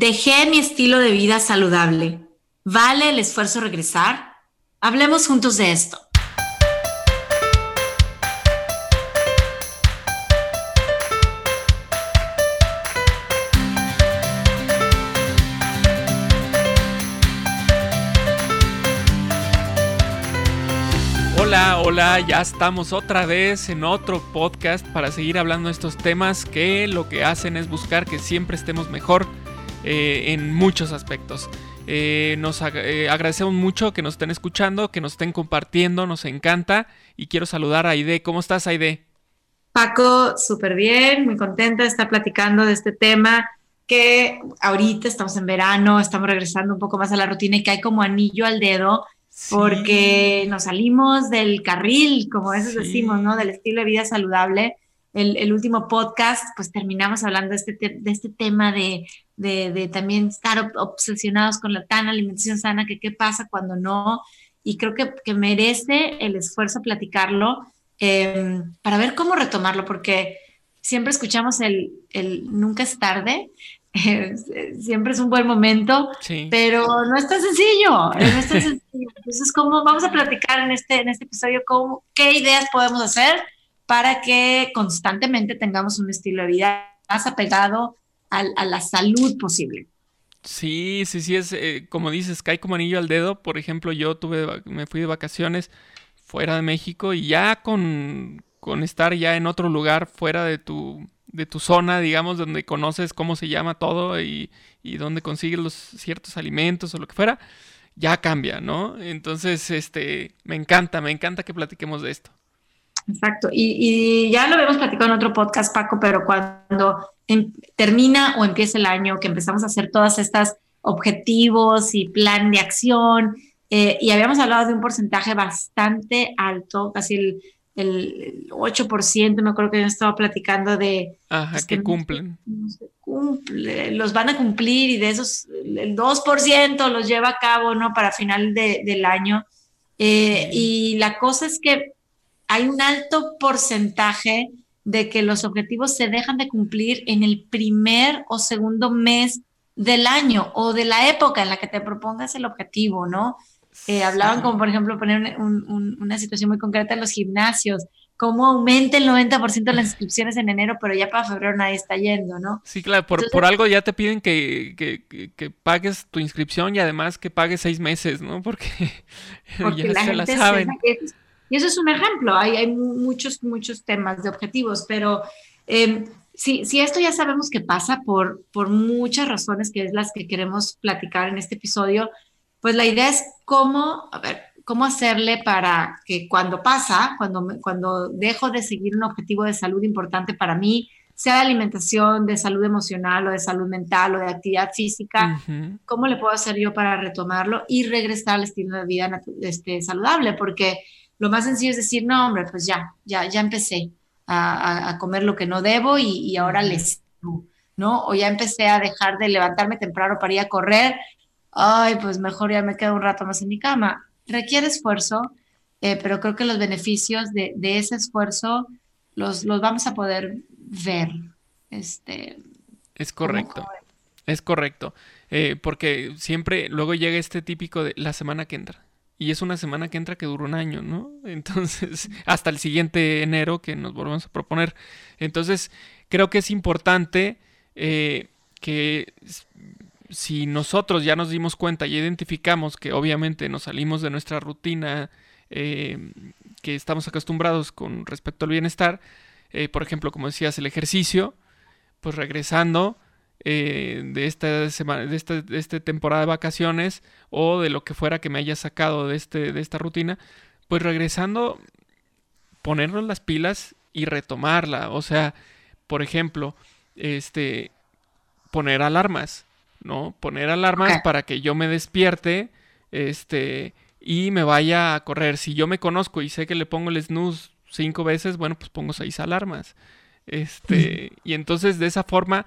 Dejé mi estilo de vida saludable. ¿Vale el esfuerzo regresar? Hablemos juntos de esto. Hola, hola, ya estamos otra vez en otro podcast para seguir hablando de estos temas que lo que hacen es buscar que siempre estemos mejor eh, en muchos aspectos. Eh, nos eh, agradecemos mucho que nos estén escuchando, que nos estén compartiendo, nos encanta. Y quiero saludar a Aide. ¿Cómo estás, Aide? Paco, súper bien, muy contenta de estar platicando de este tema que ahorita estamos en verano, estamos regresando un poco más a la rutina y que hay como anillo al dedo porque nos salimos del carril, como a veces decimos, ¿no? Del estilo de vida saludable. El, último podcast, pues terminamos hablando de este, de este tema de, de, también estar obsesionados con la tan alimentación sana, que qué pasa cuando no. Y creo que, que merece el esfuerzo platicarlo em, para ver cómo retomarlo, porque siempre escuchamos el, el nunca es tarde, siempre es un buen momento, pero no es tan sencillo, no es tan sencillo. Entonces, ¿cómo vamos a platicar en este, en este episodio cómo, qué ideas podemos hacer para que constantemente tengamos un estilo de vida más apegado a, la salud posible? Sí, sí, sí, es eh, como dices, cae como anillo al dedo. Por ejemplo, yo tuve, me fui de vacaciones fuera de México y ya con, estar ya en otro lugar fuera de tu de tu zona, digamos, donde conoces cómo se llama todo y, y donde consigues los ciertos alimentos o lo que fuera, ya cambia, ¿no? Entonces, este, me encanta, me encanta que platiquemos de esto. Exacto, y, ya lo habíamos platicado en otro podcast, Paco, pero cuando em, termina o empieza el año, que empezamos a hacer todas estas objetivos y plan de acción, eh, y habíamos hablado de un porcentaje bastante alto, casi el el 8%, me acuerdo que yo estaba platicando de... Ajá, pues, que, cumplen. cumple, los van a cumplir y de esos el 2% los lleva a cabo, ¿no? Para final del año. Eh, y la cosa es que hay un alto porcentaje de que los objetivos se dejan de cumplir en el primer o segundo mes del año o de la época en la que te propongas el objetivo, ¿no? Eh, hablaban como, por ejemplo, poner una situación muy concreta en los gimnasios, cómo aumenta el 90% de las inscripciones en enero, pero ya para febrero nadie está yendo, ¿no? Sí, claro, por, por algo ya te piden que, que, que, pagues tu inscripción y además que pagues seis meses, ¿no? Porque, ya la se la saben. Y eso es un ejemplo, hay, hay muchos, muchos temas de objetivos, pero... Eh, si, si, esto ya sabemos que pasa por, por muchas razones, que es las que queremos platicar en este episodio, pues la idea es cómo, a ver, cómo hacerle para que cuando pasa, cuando, cuando dejo de seguir un objetivo de salud importante para mí, sea de alimentación, de salud emocional o de salud mental o de actividad física, ¿cómo le puedo hacer yo para retomarlo y regresar al estilo de vida este, saludable? Porque lo más sencillo es decir, no, hombre, pues ya, ya, ya empecé a, comer lo que no debo y, y ahora les, ¿no? O ya empecé a dejar de levantarme temprano para ir a correr ay, pues mejor ya me quedo un rato más en mi cama. Requiere esfuerzo, eh, pero creo que los beneficios de, ese esfuerzo los, los, vamos a poder ver. Este, es correcto, es correcto. Eh, porque siempre luego llega este típico de la semana que entra. Y es una semana que entra que dura un año, ¿no? Entonces, hasta el siguiente enero que nos volvemos a proponer. Entonces, creo que es importante eh, que si nosotros ya nos dimos cuenta y identificamos que obviamente nos salimos de nuestra rutina eh, que estamos acostumbrados con respecto al bienestar, eh, por ejemplo, como decías, el ejercicio, pues regresando eh, de esta semana, de esta, de esta, temporada de vacaciones o de lo que fuera que me haya sacado de, este, de esta rutina, pues regresando, ponernos las pilas y retomarla. O sea, por ejemplo, este, poner alarmas. ¿no? Poner alarmas para que yo me despierte, este, y me vaya a correr. Si yo me conozco y sé que le pongo el snooze cinco veces, bueno, pues pongo seis alarmas. Este, y entonces de esa forma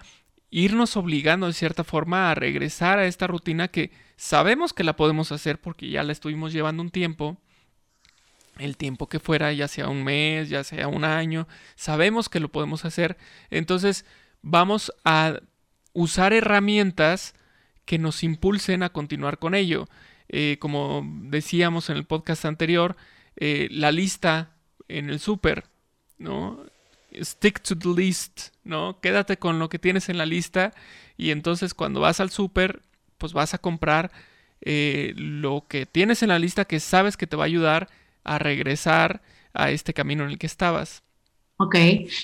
irnos obligando de cierta forma a regresar a esta rutina que sabemos que la podemos hacer porque ya la estuvimos llevando un tiempo, el tiempo que fuera, ya sea un mes, ya sea un año, sabemos que lo podemos hacer, entonces vamos a usar herramientas que nos impulsen a continuar con ello. Eh, como decíamos en el podcast anterior, eh, la lista en el súper, ¿no? Stick to the list, ¿no? Quédate con lo que tienes en la lista y entonces cuando vas al súper, pues vas a comprar eh, lo que tienes en la lista que sabes que te va a ayudar a regresar a este camino en el que estabas. Ok,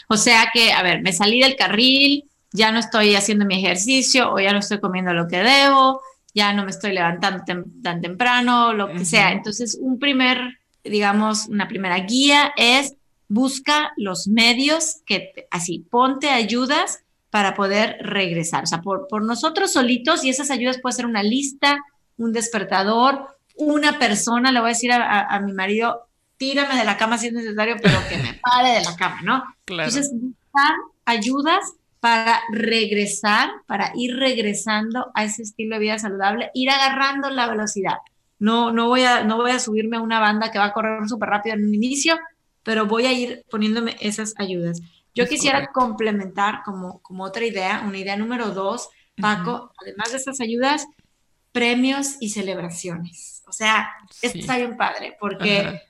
o sea que, a ver, me salí del carril, ya no estoy haciendo mi ejercicio o ya no estoy comiendo lo que debo, ya no me estoy levantando tan temprano, lo que sea. Entonces, un primer, digamos, una primera guía es busca los medios que, así, ponte ayudas para poder regresar. O sea, por, por nosotros solitos, y esas ayudas puede ser una lista, un despertador, una persona, le voy a decir a, mi marido, tírame de la cama si es necesario, pero que me pare de la cama, ¿no? Entonces, buscar ayudas para regresar, para ir regresando a ese estilo de vida saludable, ir agarrando la velocidad. No, no, voy, a, no voy a subirme a una banda que va a correr súper rápido en un inicio, pero voy a ir poniéndome esas ayudas. Yo quisiera complementar como, como otra idea, una idea número dos, Paco, además de esas ayudas, premios y celebraciones. O sea, esto está bien padre, porque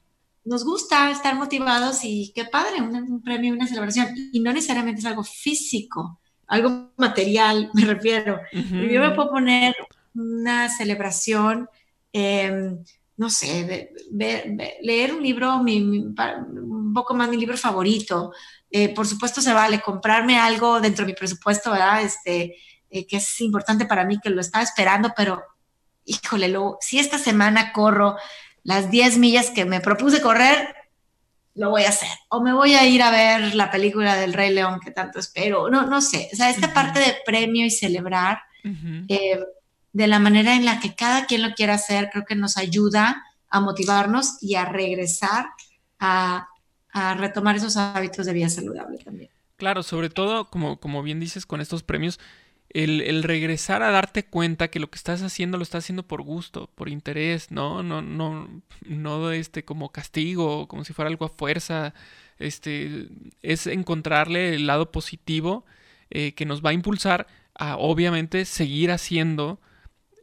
nos gusta estar motivados y qué padre, un, premio, una celebración. Y no necesariamente es algo físico, algo material, me refiero. Yo me puedo poner una celebración, em, no sé, leer un libro, un poco más mi libro favorito. Eh, por supuesto se vale comprarme algo dentro de mi presupuesto, ¿verdad? Este, eh, que es importante para mí, que lo estaba esperando, pero híjole, lo, si esta semana corro las 10 millas que me propuse correr, lo voy a hacer. O me voy a ir a ver la película del Rey León que tanto espero. No, no sé. O sea, esta parte de premio y celebrar, eh, de la manera en la que cada quien lo quiera hacer, creo que nos ayuda a motivarnos y a regresar a, a retomar esos hábitos de vida saludable también. Claro, sobre todo, como, como bien dices, con estos premios, el, regresar a darte cuenta que lo que estás haciendo lo estás haciendo por gusto, por interés, ¿no? No, no, no este, como castigo, como si fuera algo a fuerza. Este, es encontrarle el lado positivo eh, que nos va a impulsar a obviamente seguir haciendo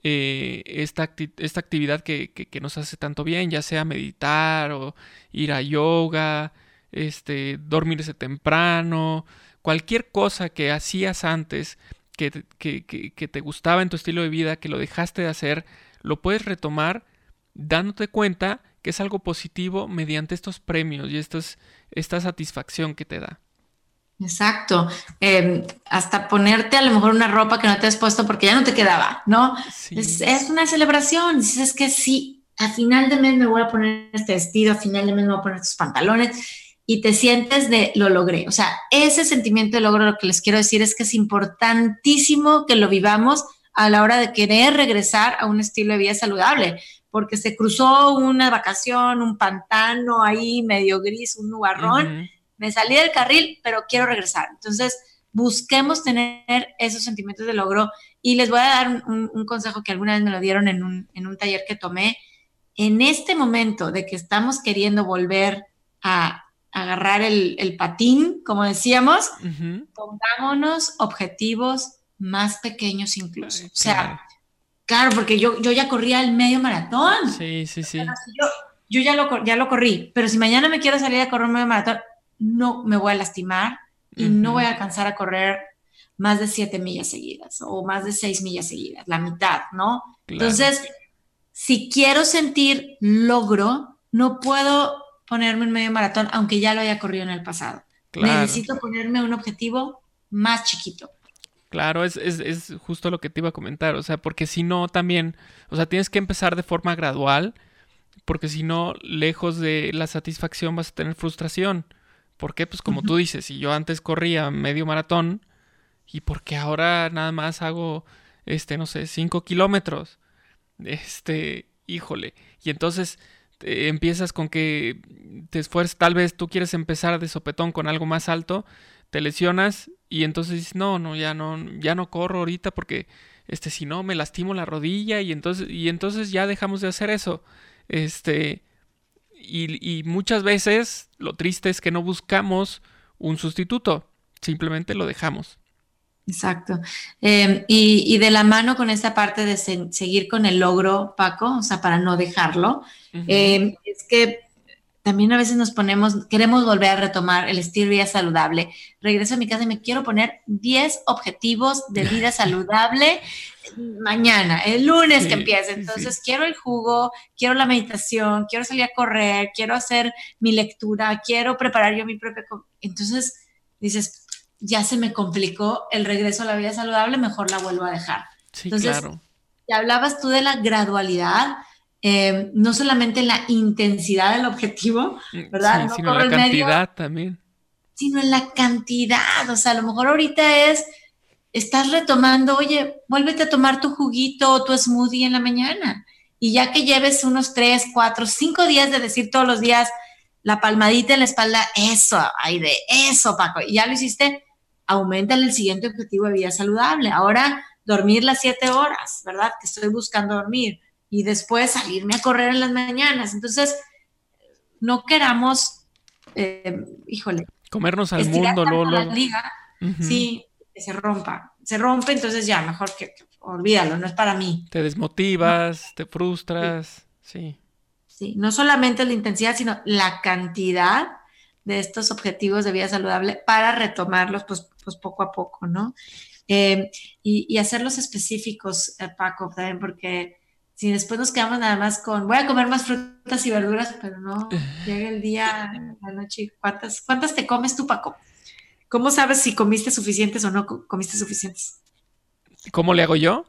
eh, esta, esta, actividad que, que, nos hace tanto bien, ya sea meditar o ir a yoga, este, dormirse temprano, cualquier cosa que hacías antes que, que, te gustaba en tu estilo de vida, que lo dejaste de hacer, lo puedes retomar dándote cuenta que es algo positivo mediante estos premios y esta satisfacción que te da. Exacto. Em, hasta ponerte a lo mejor una ropa que no te has puesto porque ya no te quedaba, ¿no? Es, es, una celebración. Dices que sí, a final de mes me voy a poner este vestido, a final de mes me voy a poner estos pantalones y te sientes de lo logré. O sea, ese sentimiento de logro, lo que les quiero decir es que es importantísimo que lo vivamos a la hora de querer regresar a un estilo de vida saludable, porque se cruzó una vacación, un pantano ahí medio gris, un nubarrón, me salí del carril, pero quiero regresar. Entonces, busquemos tener esos sentimientos de logro y les voy a dar un, un consejo que alguna vez me lo dieron en un, en un taller que tomé. En este momento de que estamos queriendo volver a, agarrar el, patín, como decíamos, pongámonos objetivos más pequeños incluso. o sea, claro. porque yo, yo ya corría el medio maratón. Sí, sí, sí. yo, ya, lo, ya lo corrí, pero si mañana me quiero salir a correr un medio maratón, no me voy a lastimar y no voy a alcanzar a correr más de siete millas seguidas o más de seis millas seguidas, la mitad, ¿no? Entonces, si quiero sentir logro, no puedo ponerme un medio maratón, aunque ya lo haya corrido en el pasado. Necesito ponerme un objetivo más chiquito. Claro, es, justo lo que te iba a comentar, o sea, porque si no también, o sea, tienes que empezar de forma gradual, porque si no, lejos de la satisfacción vas a tener frustración. ¿Por qué? Pues como tú dices, si yo antes corría medio maratón, ¿y por qué ahora nada más hago, este, no sé, cinco kilómetros? Este, híjole. Y entonces empiezas con que te esfuerzas, tal vez tú quieres empezar de sopetón con algo más alto, te lesionas y entonces dices, no, no, ya no, ya no corro ahorita porque este, si no me lastimo la rodilla y entonces, y entonces ya dejamos de hacer eso. Este, y, y muchas veces lo triste es que no buscamos un sustituto, simplemente lo dejamos. Exacto. Em, y, de la mano con esta parte de seguir con el logro, Paco, o sea, para no dejarlo, em, es que también a veces nos ponemos, queremos volver a retomar el estilo de vida saludable. Regreso a mi casa y me quiero poner 10 objetivos de vida saludable mañana, el lunes que empiece. Entonces, quiero el jugo, quiero la meditación, quiero salir a correr, quiero hacer mi lectura, quiero preparar yo mi propia... Entonces, dices, ya se me complicó el regreso a la vida saludable, mejor la vuelvo a dejar. Sí, Entonces, claro. Ya hablabas tú de la gradualidad eh, no solamente en la intensidad del objetivo, mm, ¿verdad? sino en la cantidad también. Sino en la cantidad, o sea, a lo mejor ahorita es, estás retomando, oye, vuélvete a tomar tu juguito o tu smoothie en la mañana. Y ya que lleves unos tres, cuatro, cinco días de decir todos los días la palmadita en la espalda, eso, ay, de eso, Paco, y ya lo hiciste, aumenta el siguiente objetivo de vida saludable. Ahora, dormir las siete horas, ¿verdad? Que estoy buscando dormir y después salirme a correr en las mañanas. Entonces, no queramos, eh, híjole, comernos al mundo, Lolo. La liga, Sí, que se rompa. Se rompe, entonces ya, mejor que, olvídalo, no es para mí. Te desmotivas, te frustras, sí. sí. no solamente la intensidad, sino la cantidad de estos objetivos de vida saludable para retomarlos, pues, pues poco a poco, ¿no? Eh, y, hacerlos específicos, eh, Paco, también, porque si después nos quedamos nada más con, voy a comer más frutas y verduras, pero no, llega el día, la noche, ¿cuántas, cuántas te comes tú, Paco? ¿Cómo sabes si comiste suficientes o no comiste suficientes? ¿Cómo le hago yo?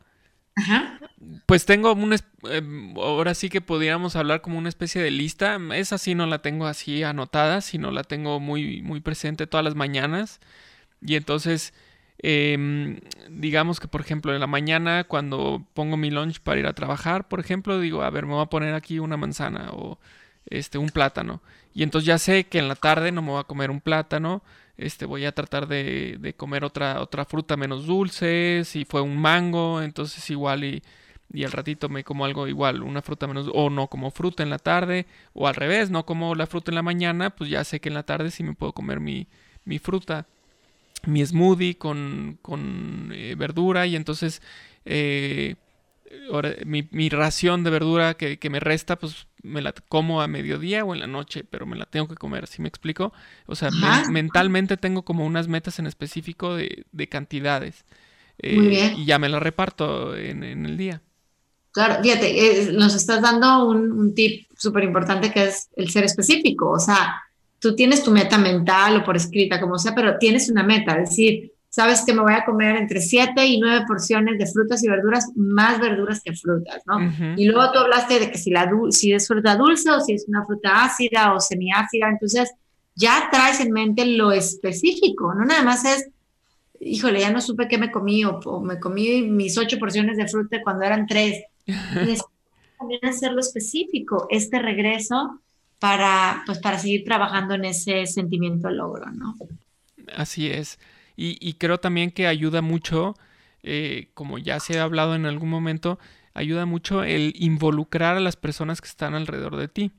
Ajá. Pues tengo un, em, ahora sí que podríamos hablar como una especie de lista. Esa sí no la tengo así anotada, sino la tengo muy, muy presente todas las mañanas. Y entonces Em, digamos que, por ejemplo, en la mañana, cuando pongo mi lunch para ir a trabajar, por ejemplo, digo, a ver, me voy a poner aquí una manzana o este, un plátano. Y entonces ya sé que en la tarde no me voy a comer un plátano. Este, voy a tratar de, de comer otra, otra fruta menos dulce. Si fue un mango, entonces igual y, y al ratito me como algo igual, una fruta menos, o no como fruta en la tarde, o al revés, no como la fruta en la mañana, pues ya sé que en la tarde sí me puedo comer mi, mi fruta mi smoothie con, con eh, verdura y entonces eh, mi, ración de verdura que, me resta, pues me la como a mediodía o en la noche, pero me la tengo que comer, ¿sí me explico? O sea, mentalmente tengo como unas metas en específico de, cantidades. Eh, y ya me la reparto en, el día. Claro, fíjate, nos estás dando un, un tip súper importante que es el ser específico. O sea, tú tienes tu meta mental o por escrita, como sea, pero tienes una meta, es decir, sabes que me voy a comer entre 7 y 9 porciones de frutas y verduras, más verduras que frutas, ¿no? Y luego tú hablaste de que si, la, si es fruta dulce o si es una fruta ácida o semiácida, entonces ya traes en mente lo específico, no nada más es, híjole, ya no supe qué me comí o, me comí mis 8 porciones de fruta cuando eran 3. también hacerlo específico, este regreso para, pues, para seguir trabajando en ese sentimiento de logro, ¿no? Así es. Y, creo también que ayuda mucho, eh, como ya se ha hablado en algún momento, ayuda mucho el involucrar a las personas que están alrededor de ti.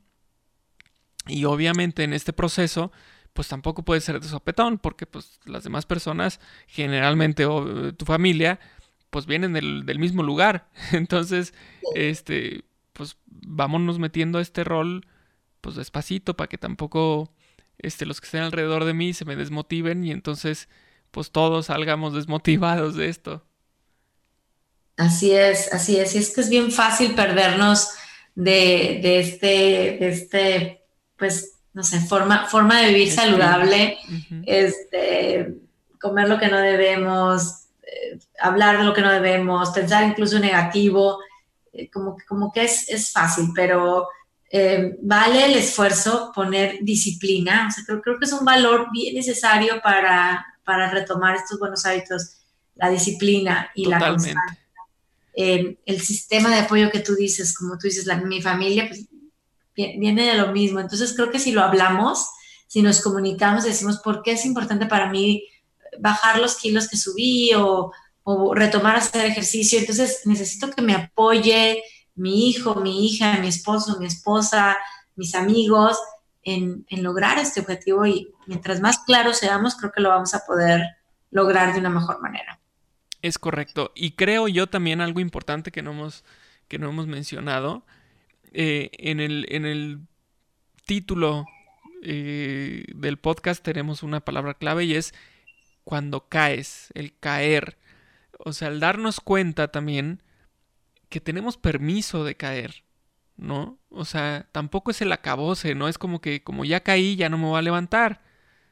Y obviamente en este proceso, pues tampoco puede ser de sopetón, porque pues las demás personas, generalmente o tu familia, pues vienen del, del mismo lugar. Entonces, este, pues vámonos metiendo a este rol pues despacito para que tampoco este, los que estén alrededor de mí se me desmotiven y entonces pues todos salgamos desmotivados de esto. Así es, así es. Y es que es bien fácil perdernos de, de este, de este, pues, no sé, forma, forma de vivir saludable, este, comer lo que no debemos, eh, hablar de lo que no debemos, pensar incluso negativo, eh, como, como que es, es fácil, pero eh, vale el esfuerzo poner disciplina. O sea, creo, creo, que es un valor bien necesario para, para retomar estos buenos hábitos, la disciplina y la constancia. Eh, el sistema de apoyo que tú dices, como tú dices, la, mi familia, pues, viene de lo mismo. Entonces creo que si lo hablamos, si nos comunicamos, decimos por qué es importante para mí bajar los kilos que subí o, o retomar hacer ejercicio, entonces necesito que me apoye, mi hijo, mi hija, mi esposo, mi esposa, mis amigos, en, lograr este objetivo y mientras más claros seamos, creo que lo vamos a poder lograr de una mejor manera. Es correcto. Y creo yo también algo importante que no hemos, que no hemos mencionado. Eh, en, el, en el título eh, del podcast tenemos una palabra clave y es cuando caes, el caer. O sea, al darnos cuenta también que tenemos permiso de caer, ¿no? O sea, tampoco es el acabose, no es como que como ya caí ya no me voy a levantar,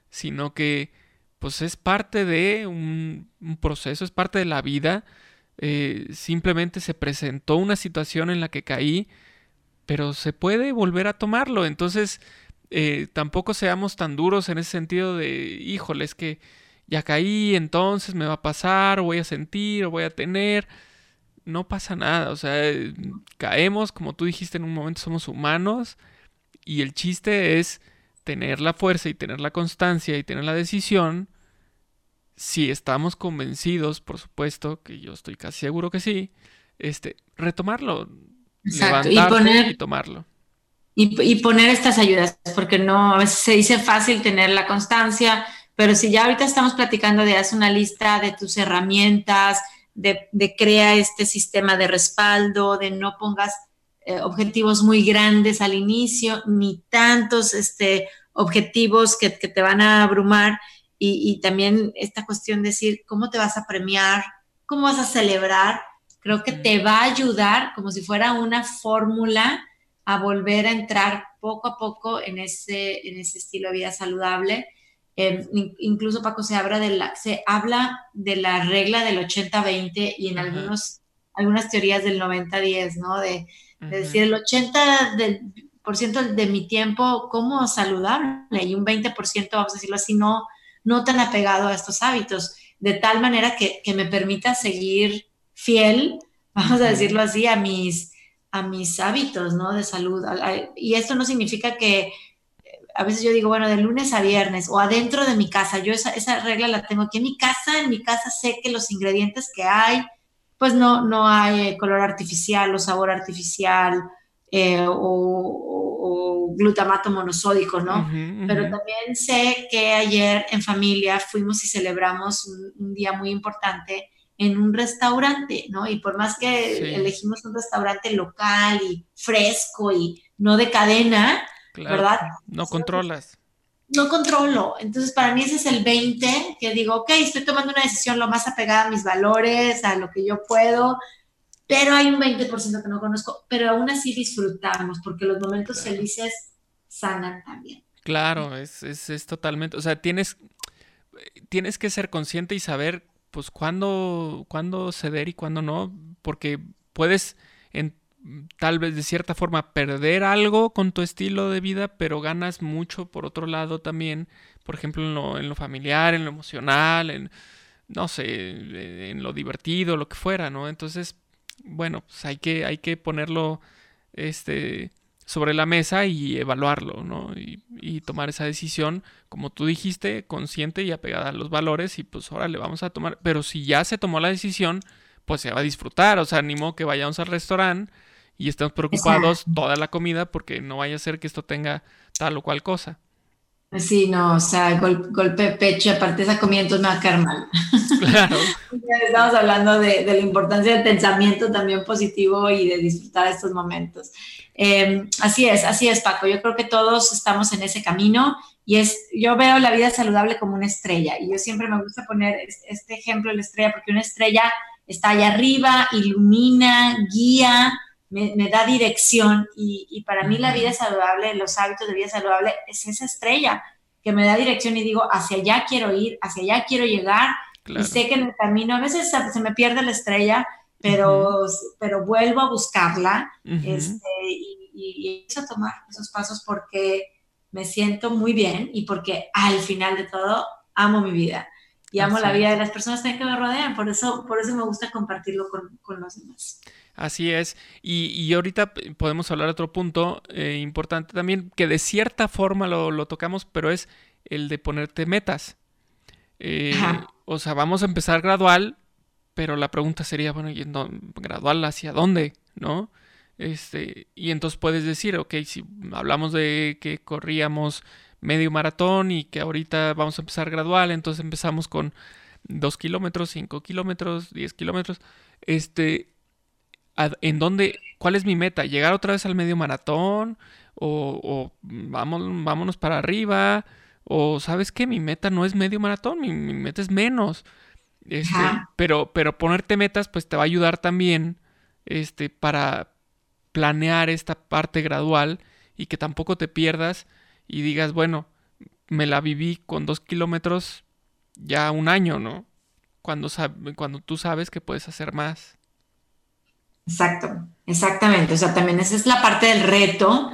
sino que pues es parte de un, proceso, es parte de la vida. Eh, simplemente se presentó una situación en la que caí, pero se puede volver a tomarlo. Entonces, eh, tampoco seamos tan duros en ese sentido de, híjole, es que ya caí, entonces me va a pasar, o voy a sentir, o voy a tener. No pasa nada, o sea, caemos, como tú dijiste en un momento, somos humanos, y el chiste es tener la fuerza y tener la constancia y tener la decisión, si estamos convencidos, por supuesto, que yo estoy casi seguro que sí, este, retomarlo, levantarlo y, tomarlo. Y, poner estas ayudas, porque no, a veces se dice fácil tener la constancia, pero si ya ahorita estamos platicando de haz una lista de tus herramientas, de, de crea este sistema de respaldo, de no pongas eh, objetivos muy grandes al inicio, ni tantos este, objetivos que, te van a abrumar. Y, también esta cuestión de decir cómo te vas a premiar, cómo vas a celebrar, creo que te va a ayudar como si fuera una fórmula a volver a entrar poco a poco en ese, en ese estilo de vida saludable. Em, incluso Paco se habla de la, se habla de la regla del 80-20 y en algunos, algunas teorías del 90-10, ¿no? De, decir, el 80% de mi tiempo como saludable y un 20%, vamos a decirlo así, no, no tan apegado a estos hábitos, de tal manera que, me permita seguir fiel, vamos a decirlo así, a mis, a mis hábitos, ¿no? De salud. Y esto no significa que a veces yo digo, bueno, de lunes a viernes o adentro de mi casa, yo esa, esa regla la tengo aquí en mi casa, en mi casa sé que los ingredientes que hay, pues no, no hay color artificial o sabor artificial eh, o, glutamato monosódico, ¿no? Pero también sé que ayer en familia fuimos y celebramos un, día muy importante en un restaurante, ¿no? Y por más que elegimos un restaurante local y fresco y no de cadena, ¿verdad? No controlas no controlo. Entonces, para mí ese es el 20, que digo, ok, estoy tomando una decisión lo más apegada a mis valores, a lo que yo puedo, pero hay un 20% que no conozco, pero aún así disfrutamos, porque los momentos felices sanan también. Claro, es, es, es, totalmente, o sea, tienes, tienes que ser consciente y saber, pues, cuándo, cuándo ceder y cuándo no, porque puedes... En, tal vez de cierta forma perder algo con tu estilo de vida, pero ganas mucho por otro lado también, por ejemplo, en lo, en lo familiar, en lo emocional, en, no sé, en lo divertido, lo que fuera, ¿no? Entonces, bueno, pues hay que, hay que ponerlo este, sobre la mesa y evaluarlo, ¿no? Y, y, tomar esa decisión, como tú dijiste, consciente y apegada a los valores y pues ahora le vamos a tomar, pero si ya se tomó la decisión, pues se va a disfrutar, o sea, animo que vayamos al restaurante y estamos preocupados toda la comida porque no vaya a ser que esto tenga tal o cual cosa. Sí, no, o sea, golpe de pecho, aparte esa comida entonces me va a caer mal. Claro. Estamos hablando de, la importancia del pensamiento también positivo y de disfrutar estos momentos. Em, así es, así es, Paco. Yo creo que todos estamos en ese camino y es, yo veo la vida saludable como una estrella y yo siempre me gusta poner este ejemplo de la estrella porque una estrella está allá arriba, ilumina, guía, me, da dirección y, para mí la vida saludable, los hábitos de vida saludable es esa estrella que me da dirección y digo, hacia allá quiero ir, hacia allá quiero llegar y sé que en el camino a veces se, me pierde la estrella, pero, pero vuelvo a buscarla este, y, y, empiezo a tomar esos pasos porque me siento muy bien y porque al final de todo amo mi vida y amo la vida de las personas que me rodean, por eso, por eso me gusta compartirlo con, con los demás. Así es. Y, y, ahorita podemos hablar de otro punto eh, importante también, que de cierta forma lo, tocamos, pero es el de ponerte metas. Eh, o sea, vamos a empezar gradual, pero la pregunta sería, bueno, yendo gradual hacia dónde? ¿No? Este, y entonces puedes decir, ok, si hablamos de que corríamos medio maratón y que ahorita vamos a empezar gradual, entonces empezamos con 2 kilómetros, 5 kilómetros, 10 kilómetros, este, ¿en dónde, cuál es mi meta? ¿Llegar otra vez al medio maratón? ¿O, vamos, vámonos para arriba? ¿O sabes qué? Mi meta no es medio maratón, mi, meta es menos. Este, pero, pero ponerte metas, pues te va a ayudar también este, para planear esta parte gradual y que tampoco te pierdas y digas, bueno, me la viví con dos kilómetros ya un año, ¿no? Cuando, cuando tú sabes que puedes hacer más. Exacto, exactamente. O sea, también esa es la parte del reto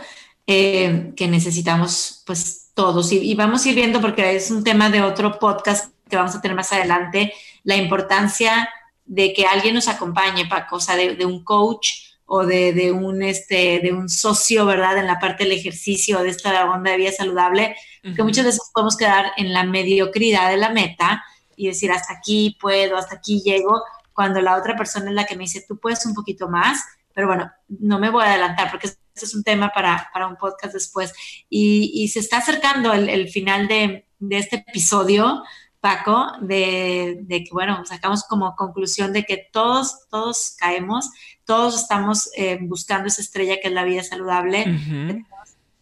eh, que necesitamos, pues todos. Y, vamos a ir viendo, porque es un tema de otro podcast que vamos a tener más adelante, la importancia de que alguien nos acompañe, Paco, o sea, de, un coach o de, un, este, de un socio, ¿verdad? En la parte del ejercicio, de esta onda de vida saludable, que muchas veces podemos quedar en la mediocridad de la meta y decir, hasta aquí puedo, hasta aquí llego, cuando la otra persona es la que me dice, tú puedes un poquito más, pero bueno, no me voy a adelantar porque este es un tema para, un podcast después. Y, se está acercando el, final de, este episodio, Paco, de, que, bueno, sacamos como conclusión de que todos, todos caemos, todos estamos eh, buscando esa estrella que es la vida saludable.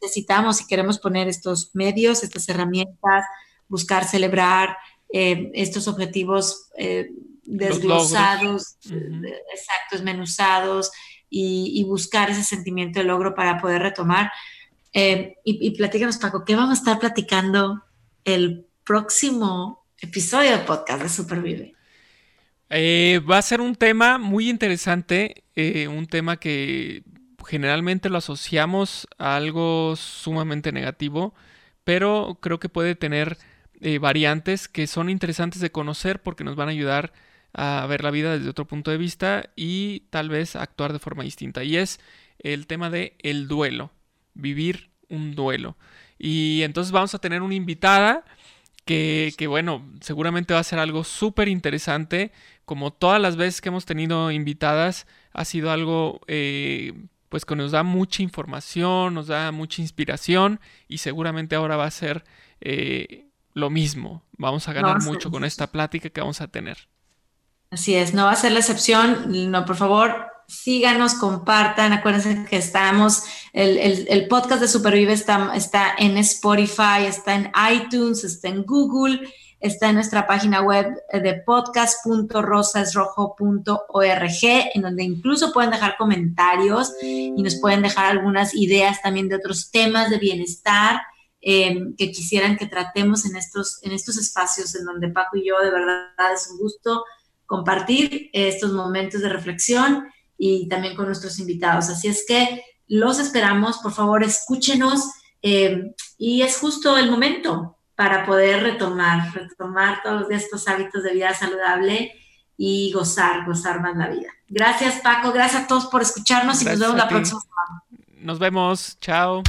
Necesitamos y queremos poner estos medios, estas herramientas, buscar celebrar eh, estos objetivos eh, desglosados, exactos, menuzados y, buscar ese sentimiento de logro para poder retomar. Y, y platícanos, Paco, ¿qué vamos a estar platicando el próximo episodio de podcast de Supervive? Eh, va a ser un tema muy interesante, eh, un tema que generalmente lo asociamos a algo sumamente negativo, pero creo que puede tener variantes que son interesantes de conocer porque nos van a ayudar a ver la vida desde otro punto de vista y tal vez actuar de forma distinta. Y es el tema de el duelo, vivir un duelo. Y entonces vamos a tener una invitada que, bueno, seguramente va a ser algo súper interesante. Como todas las veces que hemos tenido invitadas, ha sido algo eh, pues que nos da mucha información, nos da mucha inspiración y seguramente ahora va a ser eh, lo mismo. Vamos a ganar mucho con esta plática que vamos a tener. Así es, no va a ser la excepción. No, por favor, síganos, compartan. Acuérdense que estamos, el, podcast de Supervive está, está, en Spotify, está en iTunes, está en Google, está en nuestra página web de podcast.rosasrojo.org, en donde incluso pueden dejar comentarios y nos pueden dejar algunas ideas también de otros temas de bienestar. Eh, que quisieran que tratemos en estos, en estos espacios en donde Paco y yo de verdad es un gusto compartir estos momentos de reflexión y también con nuestros invitados. Así es que los esperamos, por favor, escúchenos eh, y es justo el momento para poder retomar, retomar todos estos hábitos de vida saludable y gozar, gozar más la vida. Gracias Paco, gracias a todos por escucharnos y nos vemos la próxima semana. Nos vemos, chao.